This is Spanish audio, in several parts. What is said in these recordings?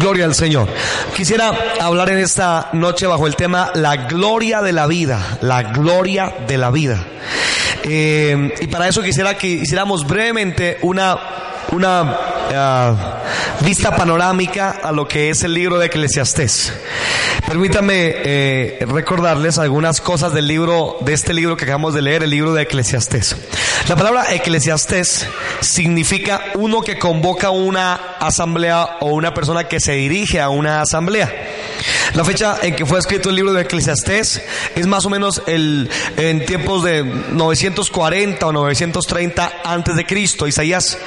Gloria al Señor. Quisiera hablar en esta noche bajo el tema la gloria de la vida, la gloria de la vida. Eh, y para eso quisiera que hiciéramos brevemente una, una uh, vista panorámica a lo que es el libro de Eclesiastés. Permítame eh, recordarles algunas cosas del libro, de este libro que acabamos de leer, el libro de Eclesiastés. La palabra Eclesiastés significa uno que convoca una asamblea o una persona que se dirige a una asamblea. La fecha en que fue escrito el libro de Eclesiastés es más o menos el, en tiempos de 940 o 930 antes de Cristo. Isaías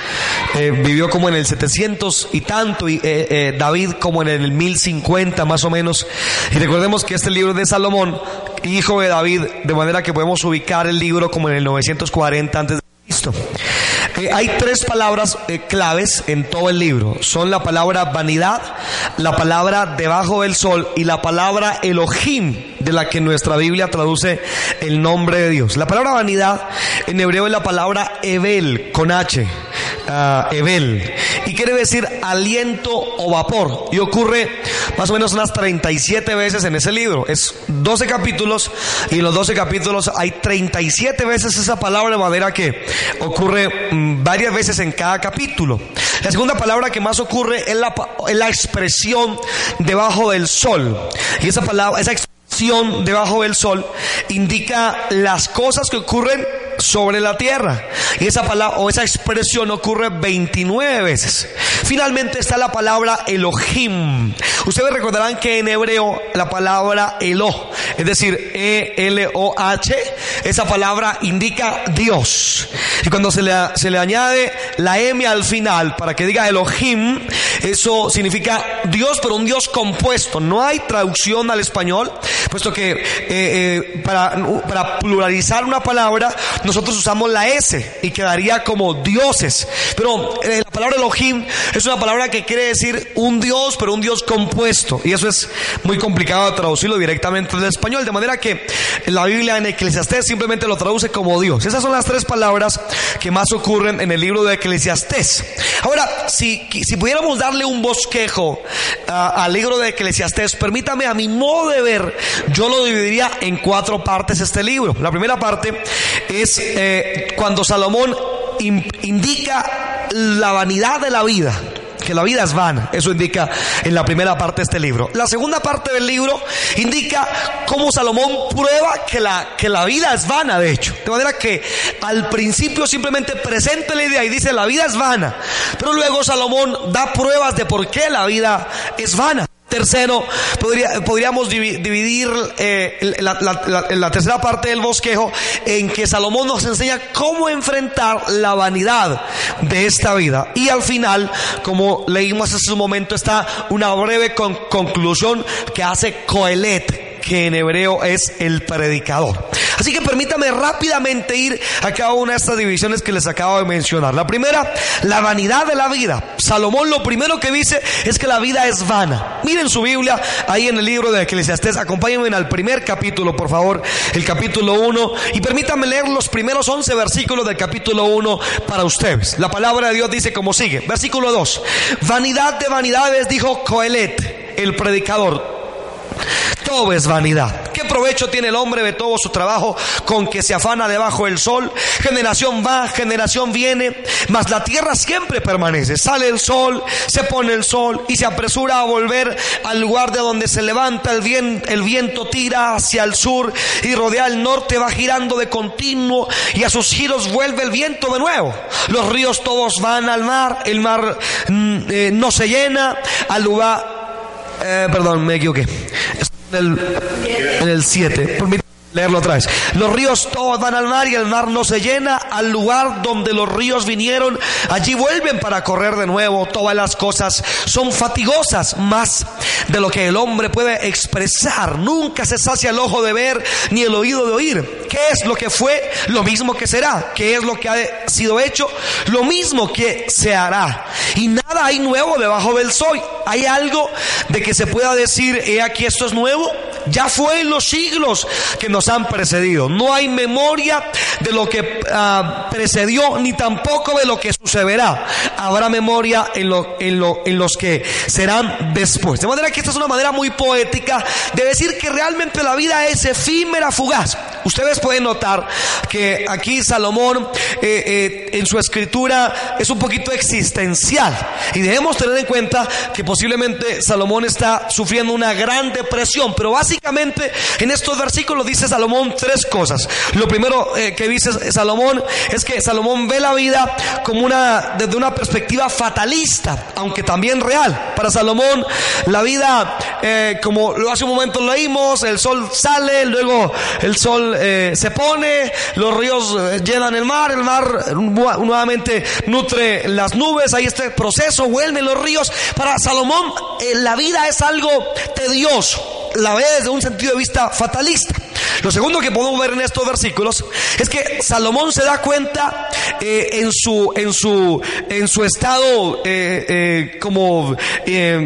eh, vivió como en el 700 y tanto y eh, eh, David como en el 1050 más o menos. Y recordemos que este libro de Salomón, hijo de David, de manera que podemos ubicar el libro como en el 940 antes de Cristo. Eh, hay tres palabras eh, claves en todo el libro. Son la palabra vanidad, la palabra debajo del sol y la palabra Elohim, de la que nuestra Biblia traduce el nombre de Dios. La palabra vanidad en hebreo es la palabra Ebel, con H. Y quiere decir aliento o vapor. Y ocurre más o menos unas 37 veces en ese libro. Es 12 capítulos y en los 12 capítulos hay 37 veces esa palabra de que ocurre mm, varias veces en cada capítulo. La segunda palabra que más ocurre es la, es la expresión debajo del sol. Y esa palabra, esa expresión debajo del sol indica las cosas que ocurren sobre la tierra. Y esa palabra o esa expresión ocurre 29 veces. Finalmente está la palabra Elohim. Ustedes recordarán que en hebreo la palabra Elo, es decir, E-L-O-H, esa palabra indica Dios. Y cuando se le, se le añade la M al final para que diga Elohim, eso significa Dios, pero un Dios compuesto. No hay traducción al español, puesto que eh, eh, para, para pluralizar una palabra, nosotros usamos la S y quedaría como dioses. Pero eh, palabra Elohim es una palabra que quiere decir un Dios, pero un Dios compuesto. Y eso es muy complicado de traducirlo directamente del español. De manera que la Biblia en Eclesiastés simplemente lo traduce como Dios. Esas son las tres palabras que más ocurren en el libro de Eclesiastés. Ahora, si, si pudiéramos darle un bosquejo uh, al libro de Eclesiastés, permítame a mi modo de ver, yo lo dividiría en cuatro partes este libro. La primera parte es eh, cuando Salomón in, indica la vanidad de la vida que la vida es vana. Eso indica en la primera parte de este libro. La segunda parte del libro indica cómo Salomón prueba que la, que la vida es vana, de hecho. De manera que al principio simplemente presenta la idea y dice la vida es vana. Pero luego Salomón da pruebas de por qué la vida es vana. Tercero, podría, podríamos dividir eh, la, tercera parte del bosquejo en que Salomón nos enseña cómo enfrentar la vanidad de esta vida. Y al final, como leímos hace un momento, está una breve con conclusión que hace Coelet que en hebreo es el predicador. Así que permítame rápidamente ir a cada una de estas divisiones que les acabo de mencionar. La primera, la vanidad de la vida. Salomón lo primero que dice es que la vida es vana. Miren su Biblia ahí en el libro de Eclesiastés. Acompáñenme al primer capítulo, por favor, el capítulo 1. Y permítanme leer los primeros 11 versículos del capítulo 1 para ustedes. La palabra de Dios dice como sigue. Versículo 2. Vanidad de vanidades, dijo Coelet, el predicador todo es vanidad. ¿Qué provecho tiene el hombre de todo su trabajo con que se afana debajo del sol? Generación va, generación viene, mas la tierra siempre permanece. Sale el sol, se pone el sol y se apresura a volver al lugar de donde se levanta el viento, el viento tira hacia el sur y rodea el norte, va girando de continuo y a sus giros vuelve el viento de nuevo. Los ríos todos van al mar, el mar mm, eh, no se llena, al lugar eh, perdón, me equivoqué. En el 7. Leerlo otra vez. Los ríos todos van al mar y el mar no se llena. Al lugar donde los ríos vinieron, allí vuelven para correr de nuevo. Todas las cosas son fatigosas, más de lo que el hombre puede expresar. Nunca se sacia el ojo de ver ni el oído de oír. ¿Qué es lo que fue? Lo mismo que será. ¿Qué es lo que ha sido hecho? Lo mismo que se hará. Y nada hay nuevo debajo del sol. ¿Hay algo de que se pueda decir, he aquí esto es nuevo? Ya fue en los siglos que nos han precedido. No hay memoria de lo que ah, precedió ni tampoco de lo que sucederá. Habrá memoria en, lo, en, lo, en los que serán después. De manera que esta es una manera muy poética de decir que realmente la vida es efímera, fugaz. Ustedes pueden notar que aquí Salomón eh, eh, en su escritura es un poquito existencial y debemos tener en cuenta que posiblemente Salomón está sufriendo una gran depresión, pero básicamente en estos versículos dice Salomón tres cosas. Lo primero eh, que dice Salomón es que Salomón ve la vida como una desde una perspectiva fatalista, aunque también real. Para Salomón la vida como hace un momento leímos, el sol sale, luego el sol eh, se pone, los ríos eh, llenan el mar, el mar nuevamente nutre las nubes, hay este proceso, vuelven los ríos. Para Salomón eh, la vida es algo tedioso, la ve desde un sentido de vista fatalista. Lo segundo que podemos ver en estos versículos es que Salomón se da cuenta en su en su en su estado como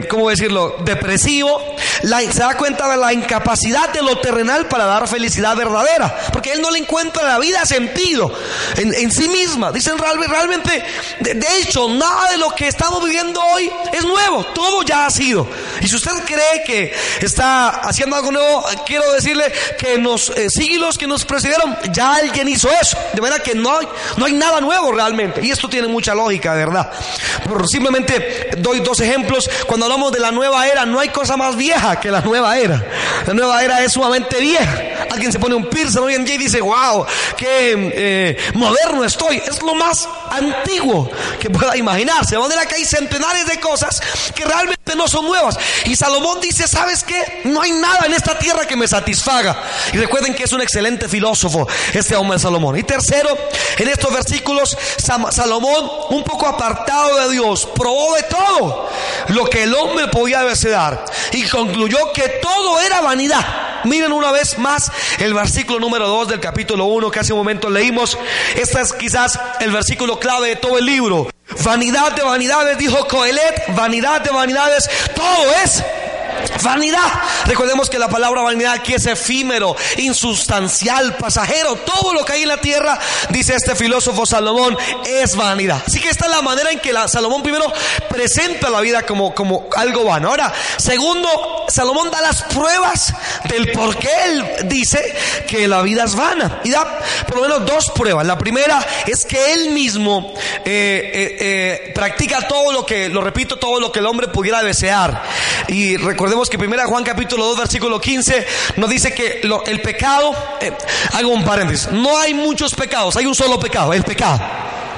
cómo decirlo depresivo, se da cuenta de la incapacidad de lo terrenal para dar felicidad verdadera porque él no le encuentra la vida sentido en, sí misma. Dicen realmente, de, hecho, nada de lo que estamos viviendo hoy es nuevo, todo ya ha sido. Y si usted cree que está haciendo algo nuevo, quiero decirle que en eh, siglos que nos precedieron, ya alguien hizo eso. De manera que no hay, no hay nada nuevo realmente. Y esto tiene mucha lógica, de verdad. Pero simplemente doy dos ejemplos. Cuando hablamos de la nueva era, no hay cosa más vieja que la nueva era. La nueva era es sumamente vieja. Alguien se pone un pir hoy en día y dice, wow, qué eh, moderno estoy. Es lo más antiguo que pueda imaginarse. De manera que hay centenares de cosas que realmente no son nuevas. Y Salomón dice, ¿sabes qué? No hay nada en esta tierra que me satisfaga. Y recuerden que es un excelente filósofo este hombre Salomón. Y tercero, en estos versículos, Salomón, un poco apartado de Dios, probó de todo lo que el hombre podía desear y concluyó que todo era vanidad. Miren una vez más el versículo número 2 del capítulo 1 que hace un momento leímos. Este es quizás el versículo clave de todo el libro. Vanidad de vanidades, dijo Coelet, vanidad de vanidades, todo es Vanidad. Recordemos que la palabra vanidad aquí es efímero, insustancial, pasajero. Todo lo que hay en la tierra, dice este filósofo Salomón, es vanidad. Así que esta es la manera en que Salomón primero presenta la vida como, como algo vano. Ahora, segundo, Salomón da las pruebas del por qué él dice que la vida es vana. Y da por lo menos dos pruebas. La primera es que él mismo eh, eh, eh, practica todo lo que, lo repito, todo lo que el hombre pudiera desear. Y recordemos que primera Juan capítulo 2 versículo 15 nos dice que el pecado, eh, hago un paréntesis, no hay muchos pecados, hay un solo pecado, el pecado.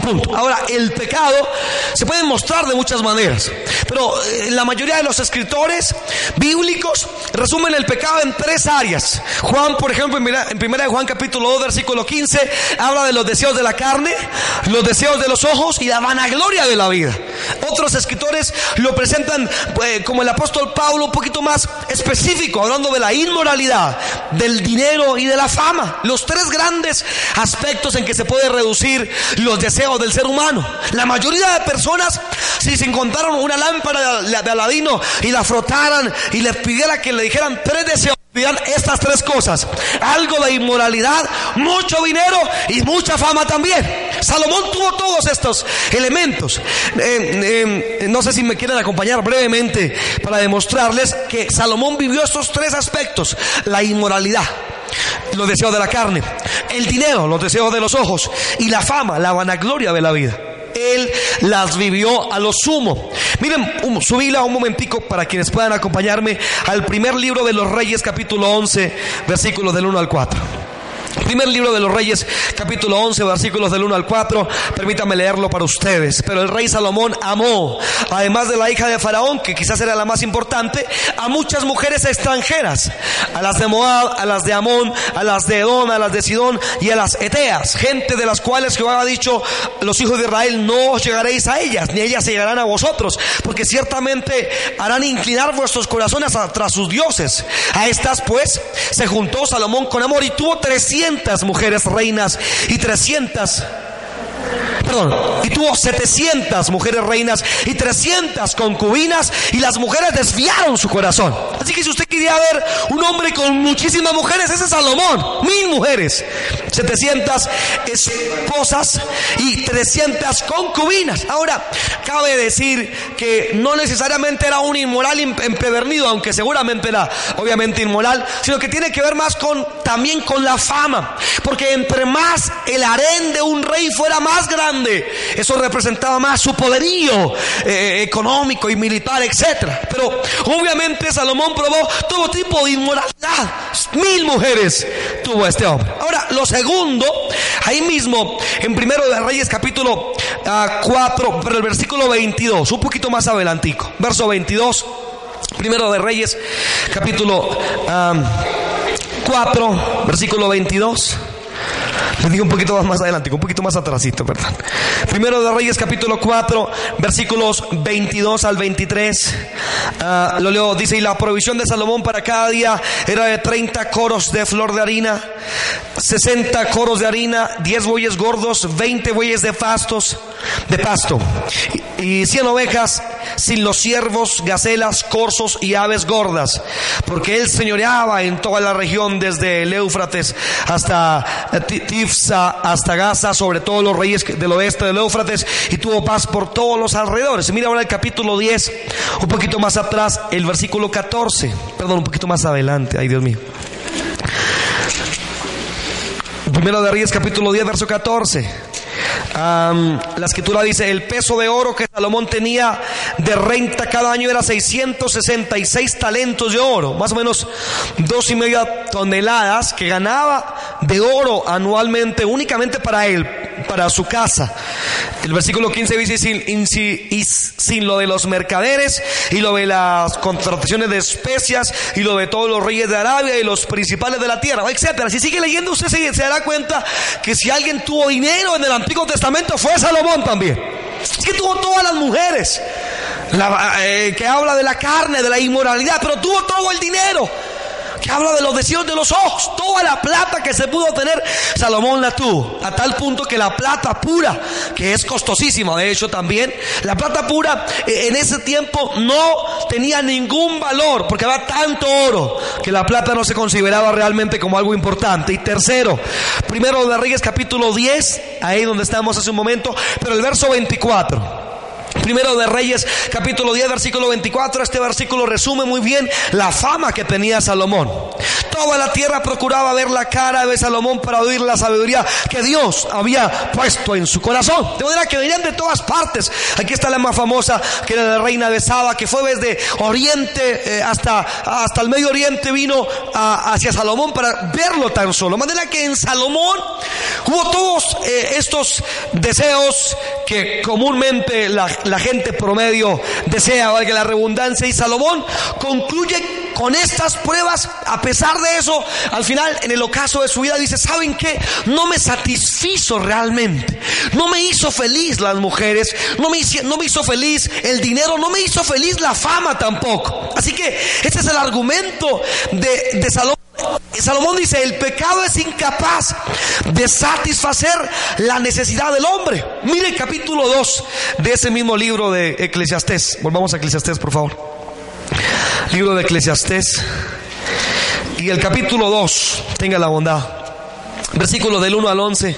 Punto. Ahora, el pecado se puede mostrar de muchas maneras, pero eh, la mayoría de los escritores bíblicos resumen el pecado en tres áreas. Juan, por ejemplo, en primera de Juan capítulo 2, versículo 15, habla de los deseos de la carne, los deseos de los ojos y la vanagloria de la vida. Otros escritores lo presentan eh, como el apóstol Pablo un poquito más específico, hablando de la inmoralidad, del dinero y de la fama. Los tres grandes aspectos en que se puede reducir los deseos del ser humano. La mayoría de personas, si se encontraron una lámpara de, Aladino y la frotaran y les pidiera que le dijeran tres deseos, estas tres cosas. Algo de inmoralidad, mucho dinero y mucha fama también. Salomón tuvo todos estos elementos. Eh, eh, no sé si me quieren acompañar brevemente para demostrarles que Salomón vivió estos tres aspectos. La inmoralidad los deseos de la carne, el dinero, los deseos de los ojos y la fama, la vanagloria de la vida. Él las vivió a lo sumo. Miren, subíla un momentico para quienes puedan acompañarme al primer libro de los Reyes, capítulo 11, versículos del 1 al 4. Primer libro de los Reyes, capítulo 11, versículos del 1 al 4. Permítame leerlo para ustedes. Pero el rey Salomón amó, además de la hija de Faraón, que quizás era la más importante, a muchas mujeres extranjeras, a las de Moab, a las de Amón, a las de Edom, a las de Sidón y a las Eteas, gente de las cuales Jehová ha dicho, los hijos de Israel, no os llegaréis a ellas, ni ellas llegarán a vosotros, porque ciertamente harán inclinar vuestros corazones tras sus dioses. A estas pues se juntó Salomón con amor y tuvo 300 mujeres reinas y 300 perdón, y tuvo 700 mujeres reinas y 300 concubinas y las mujeres desviaron su corazón. Así que si usted quería ver un hombre con muchísimas mujeres, ese es Salomón, mil mujeres, 700 esposas y 300 concubinas. Ahora, cabe decir que no necesariamente era un inmoral empedernido, aunque seguramente era obviamente inmoral, sino que tiene que ver más con también con la fama, porque entre más el harén de un rey fuera más grande, eso representaba más su poderío eh, económico y militar, etcétera. Pero obviamente Salomón probó todo tipo de inmoralidad. Mil mujeres tuvo este hombre. Ahora, lo segundo, ahí mismo, en primero de Reyes capítulo 4, ah, pero el versículo 22, un poquito más adelantico, verso 22. Primero de Reyes, capítulo 4, versículo 22. Les digo un poquito más adelante, un poquito más atrásito, perdón. Primero de Reyes capítulo 4, versículos 22 al 23. Ah, lo leo, dice, y la provisión de Salomón para cada día era de 30 coros de flor de harina, 60 coros de harina, 10 bueyes gordos, 20 bueyes de fastos, de pasto, y 100 ovejas sin los ciervos, gacelas, corzos y aves gordas, porque él señoreaba en toda la región desde el Éufrates hasta Tifsa, hasta Gaza, sobre todos los reyes del oeste del Éufrates, y tuvo paz por todos los alrededores. Mira ahora el capítulo 10, un poquito más atrás, el versículo 14, perdón, un poquito más adelante, ay Dios mío. Primero de Reyes capítulo 10, verso 14 la escritura dice, el peso de oro que Salomón tenía de renta cada año era 666 talentos de oro, más o menos dos y media toneladas que ganaba de oro anualmente únicamente para él, para su casa. El versículo 15 dice, sin, lo de los mercaderes y lo de las contrataciones de especias y lo de todos los reyes de Arabia y los principales de la tierra, etcétera. Si sigue leyendo usted se, se dará cuenta que si alguien tuvo dinero en el Antiguo Testamento fue Salomón también. Es que tuvo todas las mujeres, eh, que habla de la carne, de la inmoralidad, pero tuvo todo el dinero que habla de los deseos de los ojos. Toda la plata que se pudo tener, Salomón la tuvo. A tal punto que la plata pura, que es costosísima, de hecho también, la plata pura eh, en ese tiempo no tenía ningún valor, porque había tanto oro, que la plata no se consideraba realmente como algo importante. Y tercero, primero de Reyes capítulo 10, ahí donde estamos hace un momento, pero el verso 24. Primero de Reyes, capítulo 10, versículo 24. Este versículo resume muy bien la fama que tenía Salomón. Toda la tierra procuraba ver la cara de Salomón para oír la sabiduría que Dios había puesto en su corazón. De manera que venían de todas partes. Aquí está la más famosa, que era la reina de Saba, que fue desde Oriente eh, hasta, hasta el Medio Oriente, vino hacia Salomón para verlo tan solo. De manera que en Salomón hubo todos eh, estos deseos que comúnmente la, la gente promedio desea, valga la redundancia, y Salomón concluye con estas pruebas, a pesar de eso, al final, en el ocaso de su vida, dice, ¿saben qué? No me satisfizo realmente, no me hizo feliz las mujeres, no me, hizo, no me hizo feliz el dinero, no me hizo feliz la fama tampoco. Así que ese es el argumento de, de Salomón. Salomón dice, el pecado es incapaz de satisfacer la necesidad del hombre. Mire el capítulo 2 de ese mismo libro de Eclesiastés. Volvamos a Eclesiastés, por favor. Libro de Eclesiastés. Y el capítulo 2, tenga la bondad. Versículo del 1 al 11.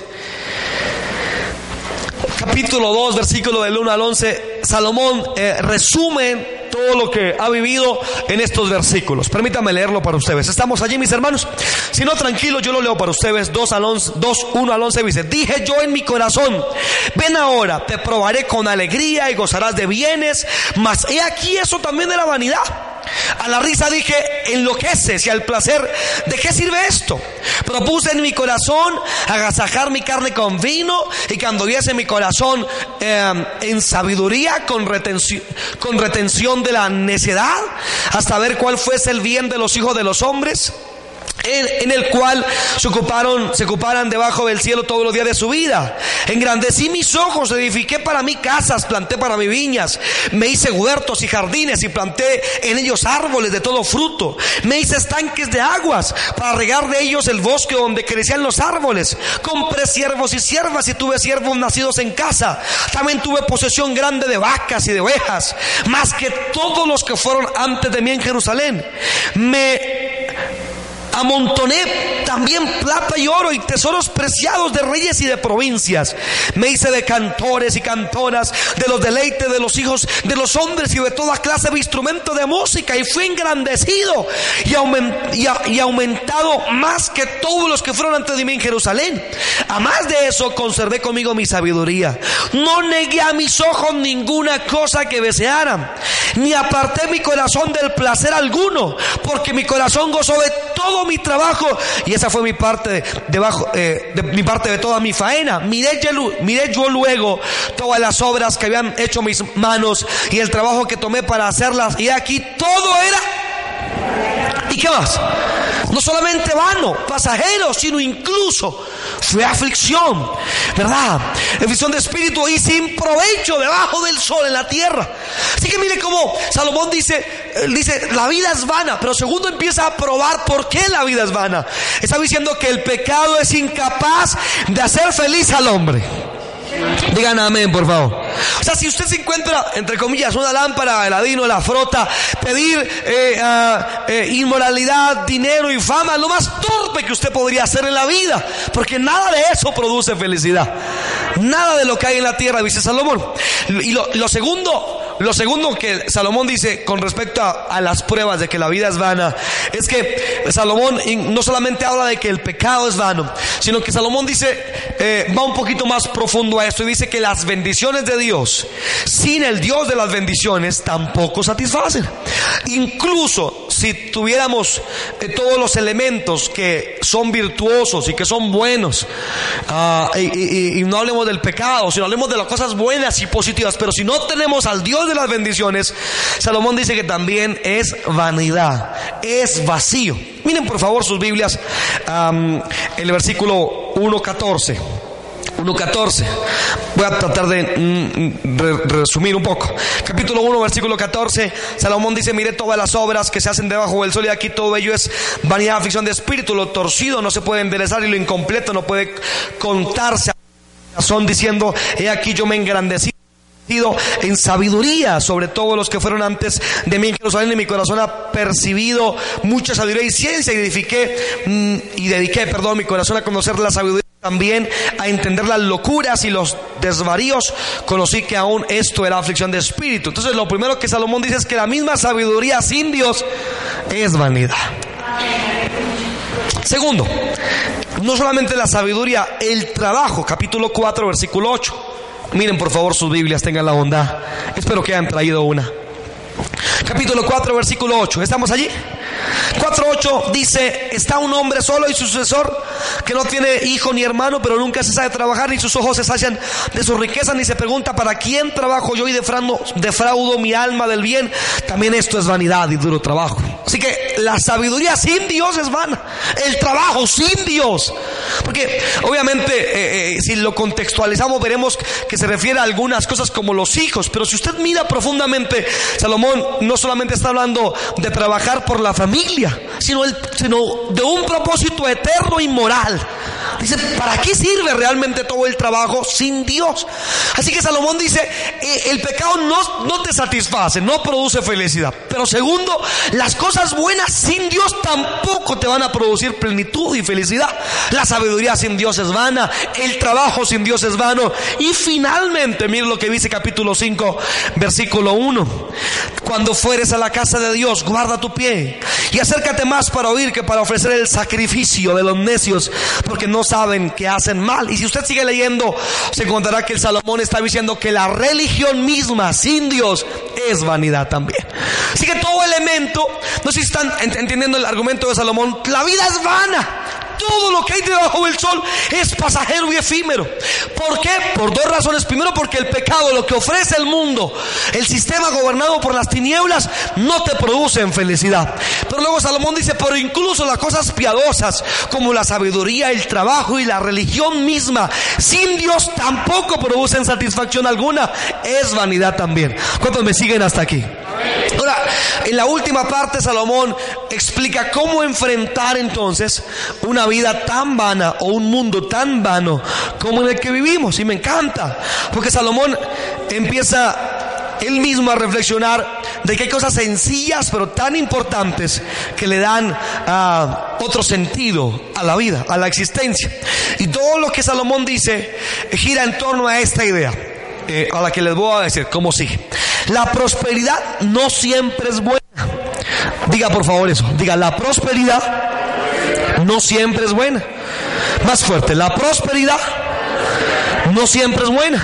Capítulo 2, versículo del 1 al 11. Salomón eh, resume todo lo que ha vivido en estos versículos. Permítame leerlo para ustedes. Estamos allí, mis hermanos. Si no, tranquilo, yo lo leo para ustedes. 2 al 11, 2, 1 al 11 dice, dije yo en mi corazón, ven ahora, te probaré con alegría y gozarás de bienes, mas he aquí eso también de la vanidad. A la risa dije, enloqueces y al placer, ¿de qué sirve esto? Propuse en mi corazón agasajar mi carne con vino y que anduviese mi corazón em, en sabiduría con retención, con retención de la necedad hasta ver cuál fuese el bien de los hijos de los hombres. En, el cual se ocuparon, se ocuparan debajo del cielo todos los días de su vida. Engrandecí mis ojos, edifiqué para mí casas, planté para mí viñas, me hice huertos y jardines y planté en ellos árboles de todo fruto. Me hice estanques de aguas para regar de ellos el bosque donde crecían los árboles. Compré siervos y siervas y tuve siervos nacidos en casa. También tuve posesión grande de vacas y de ovejas, más que todos los que fueron antes de mí en Jerusalén. Me Amontoné también plata y oro y tesoros preciados de reyes y de provincias. Me hice de cantores y cantoras, de los deleites de los hijos de los hombres y de toda clase de instrumentos de música. Y fui engrandecido y, aumentado más que todos los que fueron antes de mí en Jerusalén. A más de eso, conservé conmigo mi sabiduría. No negué a mis ojos ninguna cosa que desearan, ni aparté mi corazón del placer alguno, porque mi corazón gozó de todo mi trabajo y esa fue mi parte debajo eh, de mi parte de toda mi faena. Miré yo, miré yo luego todas las obras que habían hecho mis manos y el trabajo que tomé para hacerlas y aquí todo era ¿Y qué más? No solamente vano, pasajero, sino incluso fue aflicción, ¿verdad? Aflicción de espíritu y sin provecho debajo del sol en la tierra. Así que mire cómo Salomón dice, dice, la vida es vana, pero segundo empieza a probar por qué la vida es vana. Está diciendo que el pecado es incapaz de hacer feliz al hombre. Digan amén, por favor. O sea, si usted se encuentra, entre comillas, una lámpara, el adino, la frota, pedir eh, ah, eh, inmoralidad, dinero y fama, lo más torpe que usted podría hacer en la vida, porque nada de eso produce felicidad. Nada de lo que hay en la tierra, dice Salomón. Y lo segundo, lo segundo que Salomón dice con respecto a, las pruebas de que la vida es vana, es que Salomón no solamente habla de que el pecado es vano, sino que Salomón dice, eh, va un poquito más profundo a esto y dice que las bendiciones de Dios, sin el Dios de las bendiciones, tampoco satisfacen. Incluso si tuviéramos eh, todos los elementos que son virtuosos y que son buenos, ah, y, y no hablemos del pecado, sino hablemos de las cosas buenas y positivas, pero si no tenemos al De las bendiciones, Salomón dice que también es vanidad, es vacío. Miren por favor sus Biblias, el versículo 1.14. 1.14. Voy a tratar de mm, resumir un poco. Capítulo 1, versículo 14. Salomón dice, mire todas las obras que se hacen debajo del sol y aquí todo ello es vanidad, aflicción de espíritu. Lo torcido no se puede enderezar y lo incompleto no puede contarse. Son diciendo, he aquí yo me engrandecí en sabiduría sobre todos los que fueron antes de mí en Jerusalén y mi corazón ha percibido mucha sabiduría y ciencia y edifiqué mm, y dediqué, perdón, mi corazón a conocer la sabiduría también a entender las locuras y los desvaríos, conocí que aún esto era aflicción de espíritu. Entonces lo primero que Salomón dice es que la misma sabiduría sin Dios es vanidad. Segundo, no solamente la sabiduría, el trabajo, capítulo 4, versículo 8. Miren por favor sus Biblias, tengan la bondad. Espero que hayan traído una. Capítulo 4, versículo 8. ¿Estamos allí? 4.8 dice, está un hombre solo y su sucesor que no tiene hijo ni hermano, pero nunca se sabe trabajar, ni sus ojos se sacian de su riqueza, ni se pregunta, ¿para quién trabajo yo y defraudo, defraudo mi alma del bien? También esto es vanidad y duro trabajo. Así que la sabiduría sin Dios es vana. El trabajo sin Dios. Porque obviamente eh, eh, si lo contextualizamos veremos que se refiere a algunas cosas como los hijos. Pero si usted mira profundamente, Salomón no solamente está hablando de trabajar por la familia, sino, el, sino de un propósito eterno y moral. Dice, ¿para qué sirve realmente todo el trabajo sin Dios? Así que Salomón dice, eh, el pecado no, no te satisface, no produce felicidad. Pero segundo, las cosas buenas sin Dios tampoco te van a producir plenitud y felicidad. La sabiduría sin Dios es vana, el trabajo sin Dios es vano. Y finalmente, mire lo que dice capítulo 5, versículo 1. Cuando fueres a la casa de Dios, guarda tu pie y acércate más para oír que para ofrecer el sacrificio de los necios, porque no saben que hacen mal. Y si usted sigue leyendo, se encontrará que el Salomón está diciendo que la religión misma sin Dios es vanidad también. Así que todo elemento, no sé si están entendiendo el argumento de Salomón, la vida es vana. Todo lo que hay debajo del sol es pasajero y efímero. ¿Por qué? Por dos razones. Primero, porque el pecado, lo que ofrece el mundo, el sistema gobernado por las tinieblas, no te produce en felicidad. Pero luego Salomón dice, pero incluso las cosas piadosas, como la sabiduría, el trabajo y la religión misma, sin Dios tampoco producen satisfacción alguna. Es vanidad también. ¿Cuántos me siguen hasta aquí? Ahora, en la última parte Salomón explica cómo enfrentar entonces una vida tan vana o un mundo tan vano como en el que vivimos. Y me encanta, porque Salomón empieza él mismo a reflexionar de que hay cosas sencillas pero tan importantes que le dan ah, otro sentido a la vida, a la existencia. Y todo lo que Salomón dice gira en torno a esta idea, eh, a la que les voy a decir, como sigue. La prosperidad no siempre es buena. Diga por favor eso. Diga, la prosperidad no siempre es buena. Más fuerte, la prosperidad no siempre es buena.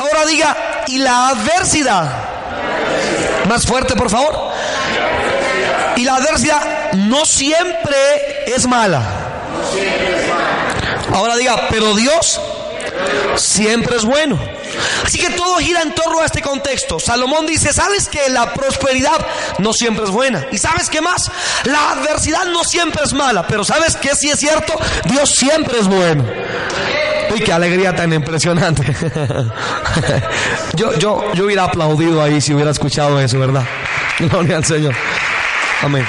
Ahora diga, y la adversidad. Más fuerte, por favor. Y la adversidad no siempre es mala. Ahora diga, pero Dios siempre es bueno. Así que todo gira en torno a este contexto. Salomón dice, ¿sabes que la prosperidad no siempre es buena? ¿Y sabes qué más? La adversidad no siempre es mala, pero ¿sabes qué sí es cierto? Dios siempre es bueno. Uy, qué alegría tan impresionante. yo, yo, yo hubiera aplaudido ahí si hubiera escuchado eso, ¿verdad? Gloria al Señor. Amén.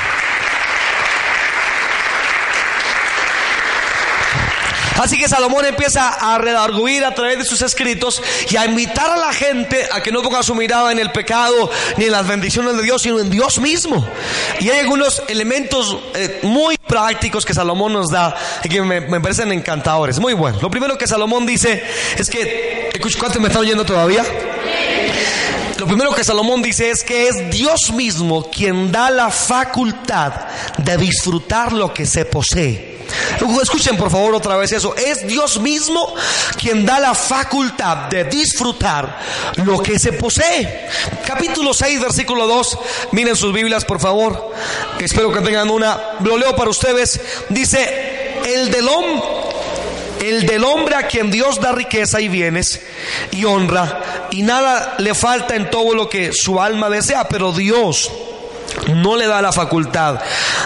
Así que Salomón empieza a redarguir a través de sus escritos y a invitar a la gente a que no ponga su mirada en el pecado ni en las bendiciones de Dios, sino en Dios mismo. Y hay algunos elementos eh, muy prácticos que Salomón nos da y que me, parecen encantadores. Muy bueno. Lo primero que Salomón dice es que, ¿cuántos me están oyendo todavía? Lo primero que Salomón dice es que es Dios mismo quien da la facultad de disfrutar lo que se posee. Escuchen por favor otra vez eso. Es Dios mismo quien da la facultad de disfrutar lo que se posee. Capítulo 6, versículo 2. Miren sus Biblias por favor. Espero que tengan una. Lo leo para ustedes. Dice, el del hombre el del hombre a quien Dios da riqueza y bienes y honra, y nada le falta en todo lo que su alma desea, pero Dios no le da la facultad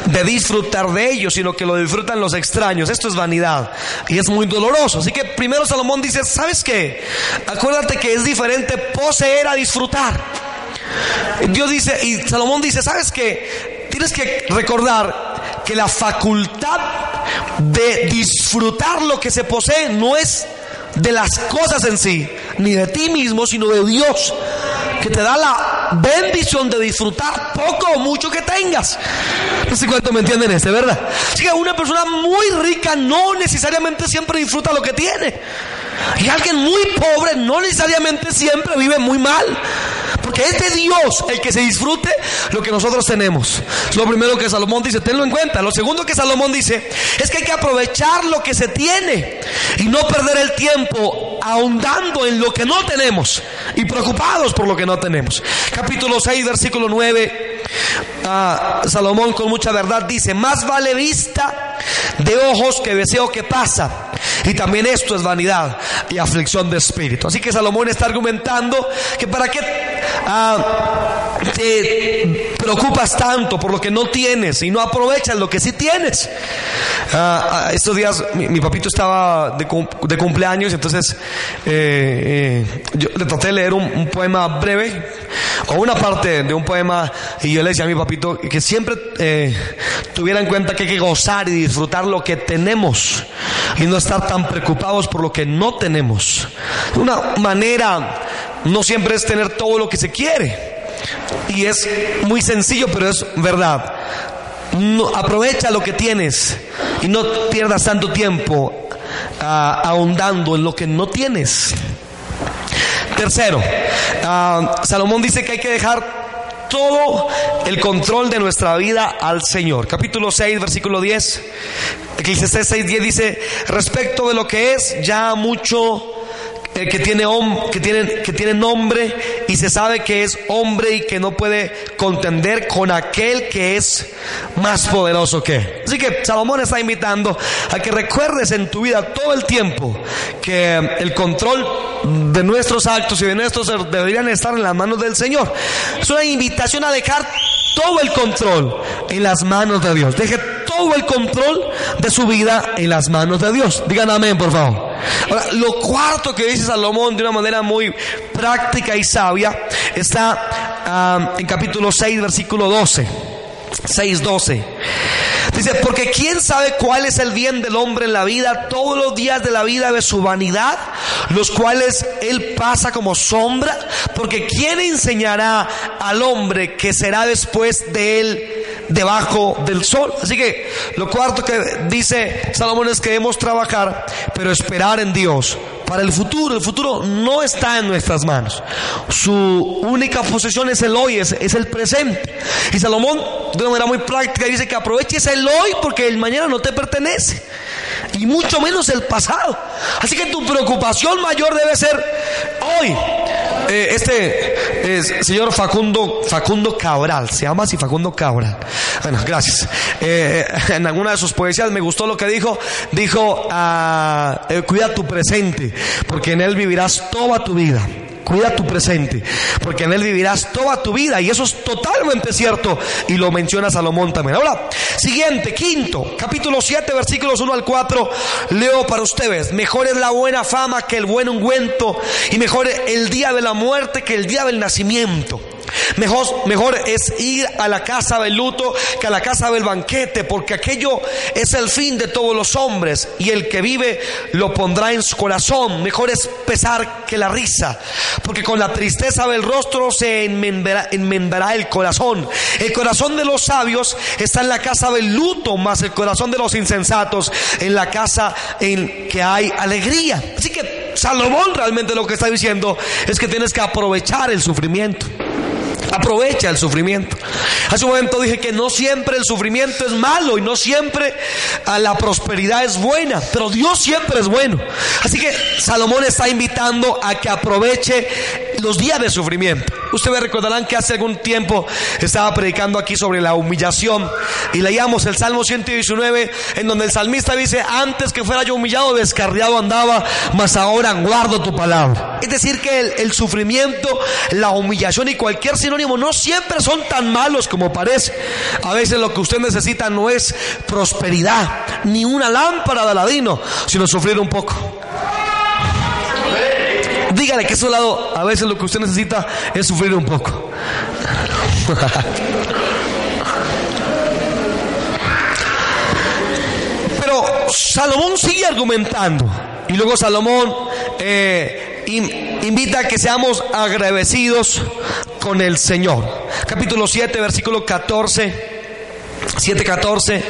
de disfrutar de ellos, sino que lo disfrutan los extraños. Esto es vanidad y es muy doloroso. Así que primero Salomón dice, ¿sabes qué? Acuérdate que es diferente poseer a disfrutar. Dios dice, y Salomón dice, ¿sabes qué? Tienes que recordar que la facultad de disfrutar lo que se posee no es de las cosas en sí, ni de ti mismo, sino de Dios que te da la bendición de disfrutar poco o mucho que tengas. No sé cuánto me entienden este, ¿verdad? Así que una persona muy rica no necesariamente siempre disfruta lo que tiene. Y alguien muy pobre no necesariamente siempre vive muy mal. Porque es de Dios el que se disfrute lo que nosotros tenemos. lo primero que Salomón dice, tenlo en cuenta. Lo segundo que Salomón dice es que hay que aprovechar lo que se tiene y no perder el tiempo ahondando en lo que no tenemos y preocupados por lo que no tenemos. Capítulo 6, versículo 9. Ah, Salomón con mucha verdad dice, más vale vista de ojos que deseo que pasa. Y también esto es vanidad y aflicción de espíritu. Así que Salomón está argumentando que para qué ah, te preocupas tanto por lo que no tienes y no aprovechas lo que sí tienes. Ah, estos días mi, papito estaba de, de cumpleaños, entonces eh, eh, yo le traté de leer un, poema breve o una parte de un poema y yo le decía a mi papito que siempre eh, tuviera en cuenta que hay que gozar y disfrutar lo que tenemos y no estar tan preocupados por lo que no tenemos. Una manera no siempre es tener todo lo que se quiere. Y es muy sencillo, pero es verdad. aprovecha lo que tienes y no pierdas tanto tiempo ah, ahondando en lo que no tienes. Tercero, ah, Salomón dice que hay que dejar todo el control de nuestra vida al Señor. Capítulo 6, versículo 10. Eclesiastés 6, 10 dice, respecto de lo que es ya mucho eh, que, tiene que, que tiene nombre y se sabe que es hombre y que no puede contender con aquel que es más poderoso que. Así que Salomón está invitando a que recuerdes en tu vida todo el tiempo que el control de nuestros actos y de nuestros deberían estar en las manos del Señor. Es una invitación a dejar todo el control en las manos de Dios. Deje todo el control de su vida en las manos de Dios. Digan amén, por favor. Ahora, lo cuarto que dice Salomón de una manera muy práctica y sabia está ah, en capítulo 6, versículo 12. 6.12. Dice, porque quién sabe cuál es el bien del hombre en la vida, todos los días de la vida de su vanidad, los cuales él pasa como sombra, porque quién enseñará al hombre que será después de él debajo del sol. Así que lo cuarto que dice Salomón es que debemos trabajar, pero esperar en Dios para el futuro. El futuro no está en nuestras manos. Su única posesión es el hoy, es, el presente. Y Salomón, de una manera muy práctica, dice que aproveches el hoy porque el mañana no te pertenece. Y mucho menos el pasado. Así que tu preocupación mayor debe ser hoy. Eh, este es señor Facundo, Facundo Cabral, se llama así Facundo Cabral. Bueno, gracias. Eh, en alguna de sus poesías me gustó lo que dijo. Dijo, ah, eh, cuida tu presente, porque en él vivirás toda tu vida. Cuida tu presente, porque en él vivirás toda tu vida. Y eso es totalmente cierto. Y lo menciona Salomón también. Ahora, siguiente, quinto, capítulo 7, versículos 1 al 4. Leo para ustedes. Mejor es la buena fama que el buen ungüento. Y mejor el día de la muerte que el día del nacimiento. Mejor, mejor es ir a la casa del luto que a la casa del banquete, porque aquello es el fin de todos los hombres y el que vive lo pondrá en su corazón. Mejor es pesar que la risa, porque con la tristeza del rostro se enmendará, enmendará el corazón. El corazón de los sabios está en la casa del luto, más el corazón de los insensatos en la casa en que hay alegría. Así que Salomón realmente lo que está diciendo es que tienes que aprovechar el sufrimiento. Aprovecha el sufrimiento. Hace un momento dije que no siempre el sufrimiento es malo y no siempre ah, la prosperidad es buena, pero Dios siempre es bueno. Así que Salomón está invitando a que aproveche los días de sufrimiento. Ustedes recordarán que hace algún tiempo estaba predicando aquí sobre la humillación y leíamos el Salmo 119 en donde el salmista dice, antes que fuera yo humillado, descarriado andaba, mas ahora guardo tu palabra. Es decir, que el, el sufrimiento, la humillación y cualquier sinónimo no siempre son tan malos como parece. A veces lo que usted necesita no es prosperidad, ni una lámpara de aladino, sino sufrir un poco. Dígale que a su lado a veces lo que usted necesita es sufrir un poco. Pero Salomón sigue argumentando. Y luego Salomón eh, invita a que seamos agradecidos con el Señor. Capítulo 7, versículo 14. 7:14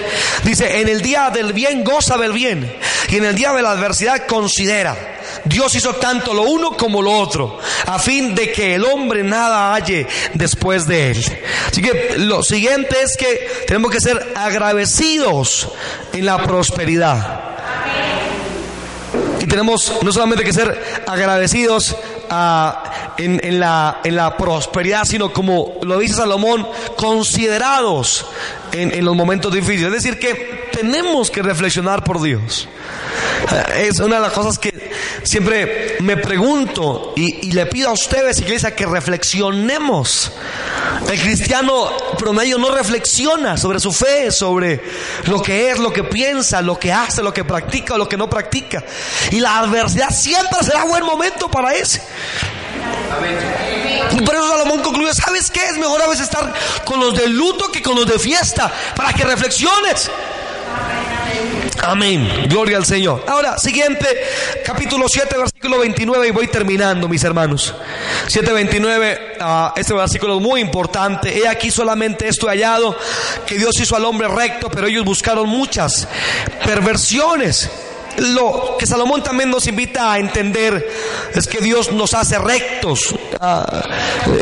dice, en el día del bien goza del bien y en el día de la adversidad considera. Dios hizo tanto lo uno como lo otro, a fin de que el hombre nada halle después de él. Así que lo siguiente es que tenemos que ser agradecidos en la prosperidad. Y tenemos no solamente que ser agradecidos ah, en, la, en la prosperidad, sino como lo dice Salomón, considerados en, en los momentos difíciles. Es decir, que tenemos que reflexionar por Dios. Es una de las cosas que siempre me pregunto y, le pido a ustedes, iglesia, que reflexionemos. El cristiano promedio no reflexiona sobre su fe, sobre lo que es, lo que piensa, lo que hace, lo que practica o lo que no practica. Y la adversidad siempre será buen momento para ese. Y por eso Salomón concluye, ¿sabes qué? Es mejor a veces estar con los de luto que con los de fiesta, para que reflexiones. Amén. Gloria al Señor. Ahora, siguiente, capítulo 7, versículo 29, y voy terminando, mis hermanos. 7.29, uh, este versículo es muy importante. He aquí solamente esto hallado, que Dios hizo al hombre recto, pero ellos buscaron muchas perversiones lo que Salomón también nos invita a entender es que Dios nos hace rectos ah,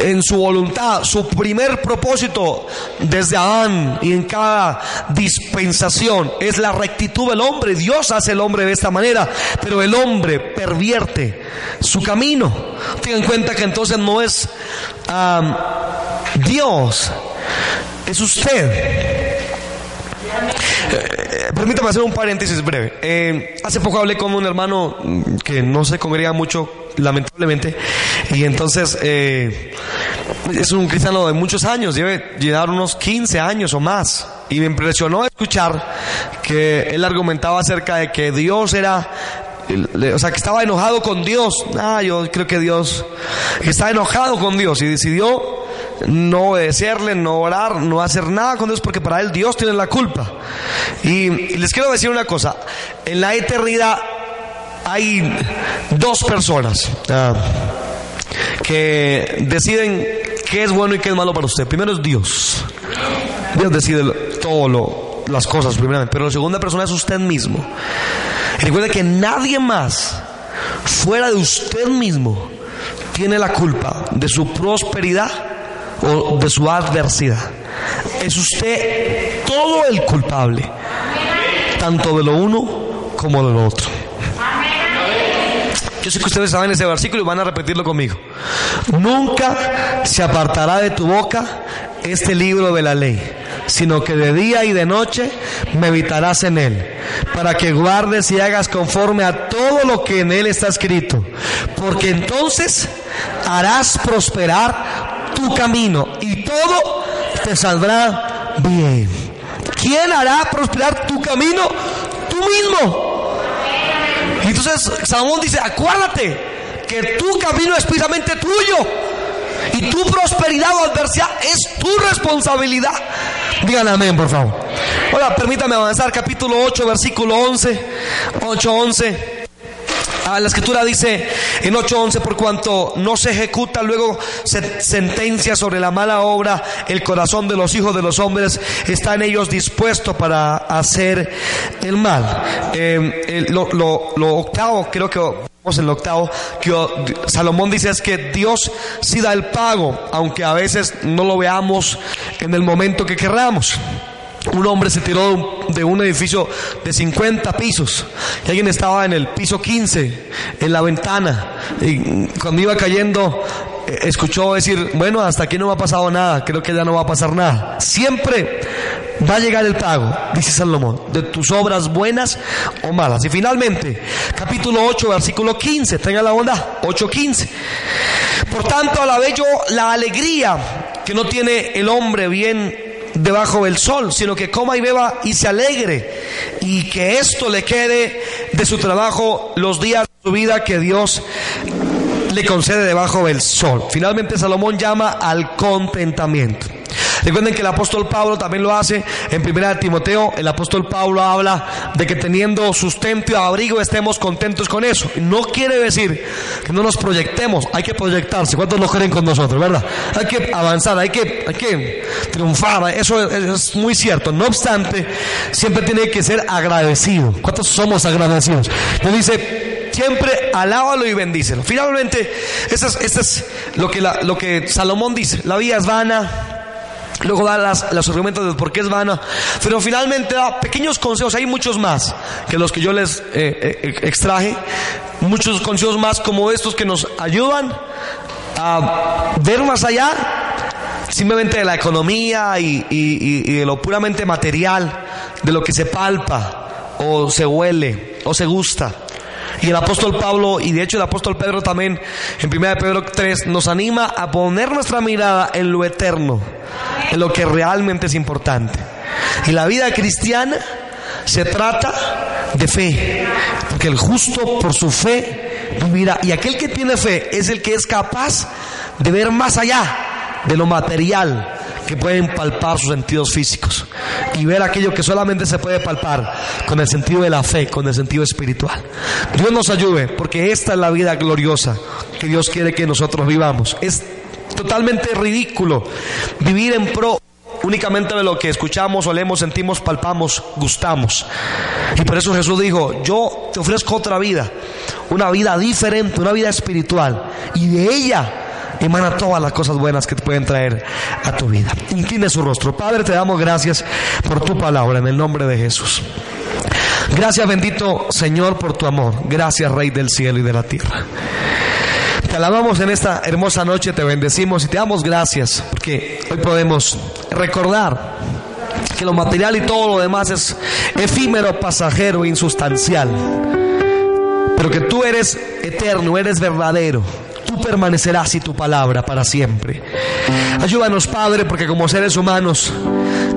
en su voluntad. Su primer propósito desde Adán y en cada dispensación es la rectitud del hombre. Dios hace el hombre de esta manera, pero el hombre pervierte su camino. Tengan en cuenta que entonces no es Dios, es usted. Permítame hacer un paréntesis breve. Eh, hace poco hablé con un hermano que no se congrega mucho, lamentablemente, y entonces eh, es un cristiano de muchos años, debe llevar unos 15 años o más. Y me impresionó escuchar que él argumentaba acerca de que Dios era o sea, que estaba enojado con Dios. Ah, yo creo que Dios está enojado con Dios y decidió no obedecerle, no orar, no hacer nada con Dios porque para él Dios tiene la culpa. Y, les quiero decir una cosa, en la eternidad hay dos personas ah, que deciden qué es bueno y qué es malo para usted. Primero es Dios. Dios decide todo las cosas primeramente, pero la segunda persona es usted mismo. recuerde que nadie más fuera de usted mismo tiene la culpa de su prosperidad o de su adversidad. Es usted todo el culpable, tanto de lo uno como de lo otro. Yo sé que ustedes saben ese versículo y van a repetirlo conmigo. Nunca se apartará de tu boca este libro de la ley, sino que de día y de noche meditarás en él, para que guardes y hagas conforme a todo lo que en él está escrito, porque entonces harás prosperar tu camino y todo te saldrá bien. ¿Quién hará prosperar tu camino? Tú mismo. Y entonces Salomón dice, acuérdate que tu camino es precisamente tuyo. Y tu prosperidad o adversidad es tu responsabilidad. Digan amén, por favor. Ahora, permítame avanzar, capítulo 8, versículo 11. 8, 11. Ah, la escritura dice en 8:11, por cuanto no se ejecuta luego sentencia sobre la mala obra, el corazón de los hijos de los hombres está en ellos dispuesto para hacer el mal. Eh, lo, octavo, creo que en el octavo, que Salomón dice es que Dios sí da el pago, aunque a veces no lo veamos en el momento que querramos un hombre se tiró de un edificio de 50 pisos y alguien estaba en el piso 15, en la ventana, y cuando iba cayendo eh, escuchó decir, bueno, hasta aquí no me ha pasado nada, creo que ya no va a pasar nada. Siempre va a llegar el pago, dice Salomón, de tus obras buenas o malas. Y finalmente, capítulo 8, versículo 15, tenga la bondad, 8.15. Por tanto, alabé yo la alegría que no tiene el hombre bien debajo del sol, sino que coma y beba y se alegre y que esto le quede de su trabajo los días de su vida que Dios le concede debajo del sol. Finalmente Salomón llama al contentamiento. Recuerden que el apóstol Pablo también lo hace en primera de Timoteo. El apóstol Pablo habla de que teniendo sustento y abrigo estemos contentos con eso. No quiere decir que no nos proyectemos, hay que proyectarse. ¿Cuántos lo creen con nosotros, verdad? Hay que avanzar, hay que, hay que triunfar. Eso es, muy cierto. No obstante, siempre tiene que ser agradecido. ¿Cuántos somos agradecidos? Nos dice, siempre alábalo y bendícelo. Finalmente, eso es, es lo, que lo que Salomón dice. La vida es vana, Luego da las, los argumentos de por qué es vana. Pero finalmente da pequeños consejos. Hay muchos más que los que yo les eh, eh, extraje. Muchos consejos más como estos que nos ayudan a ver más allá simplemente de la economía y, y de lo puramente material, de lo que se palpa o se huele o se gusta. Y el apóstol Pablo, y de hecho el apóstol Pedro también, en 1 Pedro 3, nos anima a poner nuestra mirada en lo eterno, en lo que realmente es importante. Y la vida cristiana se trata de fe, porque el justo por su fe vivirá. Y aquel que tiene fe es el que es capaz de ver más allá de lo material, que pueden palpar sus sentidos físicos y ver aquello que solamente se puede palpar con el sentido de la fe, con el sentido espiritual. Dios nos ayude porque esta es la vida gloriosa que Dios quiere que nosotros vivamos. Es totalmente ridículo vivir en pro únicamente de lo que escuchamos, olemos, sentimos, palpamos, gustamos. Y por eso Jesús dijo, yo te ofrezco otra vida, una vida diferente, una vida espiritual. Y de ella emana todas las cosas buenas que te pueden traer a tu vida. Incline su rostro. Padre, te damos gracias por tu palabra en el nombre de Jesús. Gracias bendito Señor por tu amor. Gracias Rey del cielo y de la tierra. Te alabamos en esta hermosa noche, te bendecimos y te damos gracias porque hoy podemos recordar que lo material y todo lo demás es efímero, pasajero, insustancial. Pero que tú eres eterno, eres verdadero tú permanecerás y tu palabra para siempre. Ayúdanos, Padre, porque como seres humanos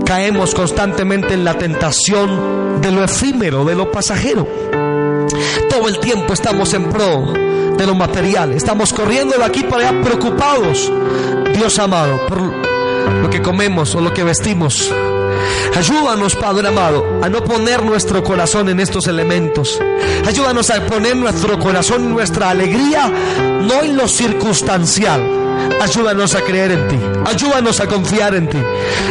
caemos constantemente en la tentación de lo efímero, de lo pasajero. Todo el tiempo estamos en pro de lo material, estamos corriendo de aquí para allá preocupados, Dios amado, por lo que comemos o lo que vestimos. Ayúdanos, Padre amado, a no poner nuestro corazón en estos elementos. Ayúdanos a poner nuestro corazón y nuestra alegría no en lo circunstancial. Ayúdanos a creer en ti. Ayúdanos a confiar en ti.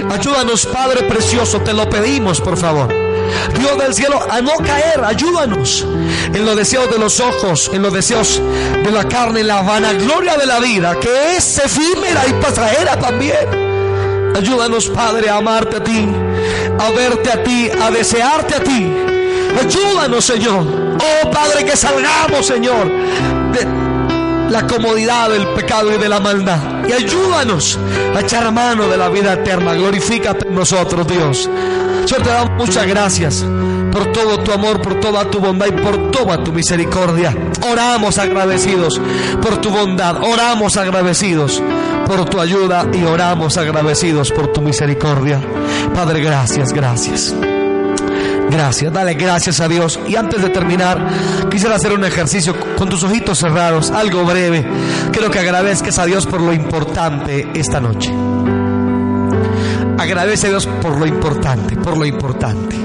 Ayúdanos, Padre precioso, te lo pedimos, por favor. Dios del cielo, a no caer, ayúdanos en los deseos de los ojos, en los deseos de la carne, en la vanagloria de la vida, que es efímera y pasajera también. Ayúdanos, Padre, a amarte a ti, a verte a ti, a desearte a ti. Ayúdanos, Señor. Oh, Padre, que salgamos, Señor, de la comodidad del pecado y de la maldad. Y ayúdanos a echar mano de la vida eterna. Glorifícate en nosotros, Dios. Señor, te damos muchas gracias por todo tu amor, por toda tu bondad y por toda tu misericordia. Oramos agradecidos por tu bondad, oramos agradecidos por tu ayuda y oramos agradecidos por tu misericordia. Padre, gracias, gracias. Gracias, dale gracias a Dios. Y antes de terminar, quisiera hacer un ejercicio con tus ojitos cerrados, algo breve. Quiero que agradezcas a Dios por lo importante esta noche. Agradece a Dios por lo importante, por lo importante.